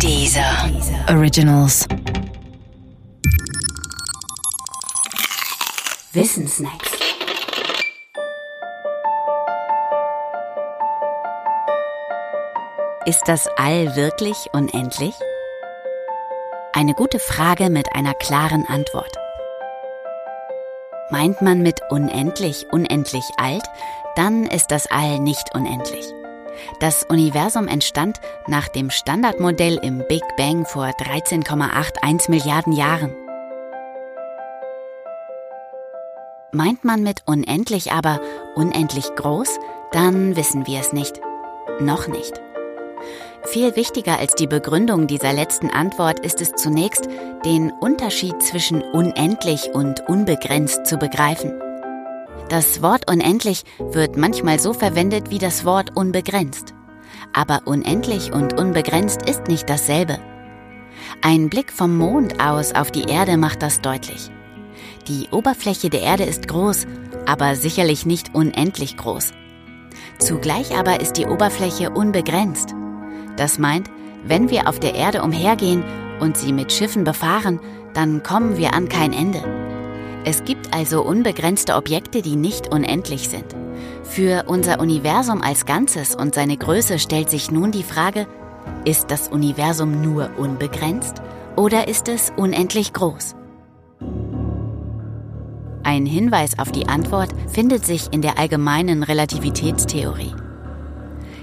Dieser Originals. Wissensnacks. Ist das All wirklich unendlich? Eine gute Frage mit einer klaren Antwort. Meint man mit unendlich unendlich alt, dann ist das All nicht unendlich. Das Universum entstand nach dem Standardmodell im Big Bang vor 13,81 Milliarden Jahren. Meint man mit unendlich aber unendlich groß, dann wissen wir es nicht. Noch nicht. Viel wichtiger als die Begründung dieser letzten Antwort ist es zunächst, den Unterschied zwischen unendlich und unbegrenzt zu begreifen. Das Wort unendlich wird manchmal so verwendet wie das Wort unbegrenzt. Aber unendlich und unbegrenzt ist nicht dasselbe. Ein Blick vom Mond aus auf die Erde macht das deutlich. Die Oberfläche der Erde ist groß, aber sicherlich nicht unendlich groß. Zugleich aber ist die Oberfläche unbegrenzt. Das meint, wenn wir auf der Erde umhergehen und sie mit Schiffen befahren, dann kommen wir an kein Ende. Es gibt also unbegrenzte Objekte, die nicht unendlich sind. Für unser Universum als Ganzes und seine Größe stellt sich nun die Frage, ist das Universum nur unbegrenzt oder ist es unendlich groß? Ein Hinweis auf die Antwort findet sich in der allgemeinen Relativitätstheorie.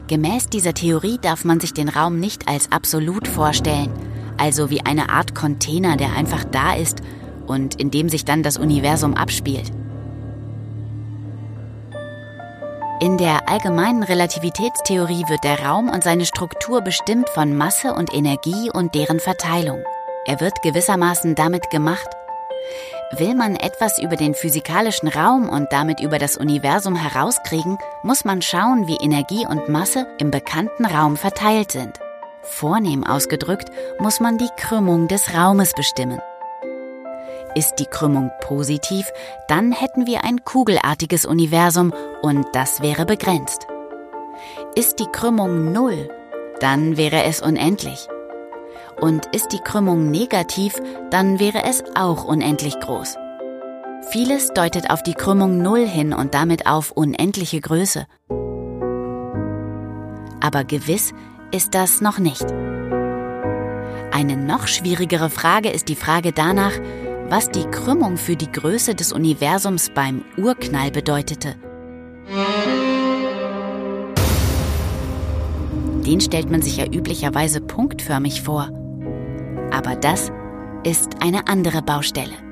Gemäß dieser Theorie darf man sich den Raum nicht als absolut vorstellen, also wie eine Art Container, der einfach da ist und in dem sich dann das Universum abspielt. In der allgemeinen Relativitätstheorie wird der Raum und seine Struktur bestimmt von Masse und Energie und deren Verteilung. Er wird gewissermaßen damit gemacht. Will man etwas über den physikalischen Raum und damit über das Universum herauskriegen, muss man schauen, wie Energie und Masse im bekannten Raum verteilt sind. Vornehm ausgedrückt muss man die Krümmung des Raumes bestimmen. Ist die Krümmung positiv, dann hätten wir ein kugelartiges Universum und das wäre begrenzt. Ist die Krümmung null, dann wäre es unendlich. Und ist die Krümmung negativ, dann wäre es auch unendlich groß. Vieles deutet auf die Krümmung null hin und damit auf unendliche Größe. Aber gewiss ist das noch nicht. Eine noch schwierigere Frage ist die Frage danach, was die Krümmung für die Größe des Universums beim Urknall bedeutete. Den stellt man sich ja üblicherweise punktförmig vor. Aber das ist eine andere Baustelle.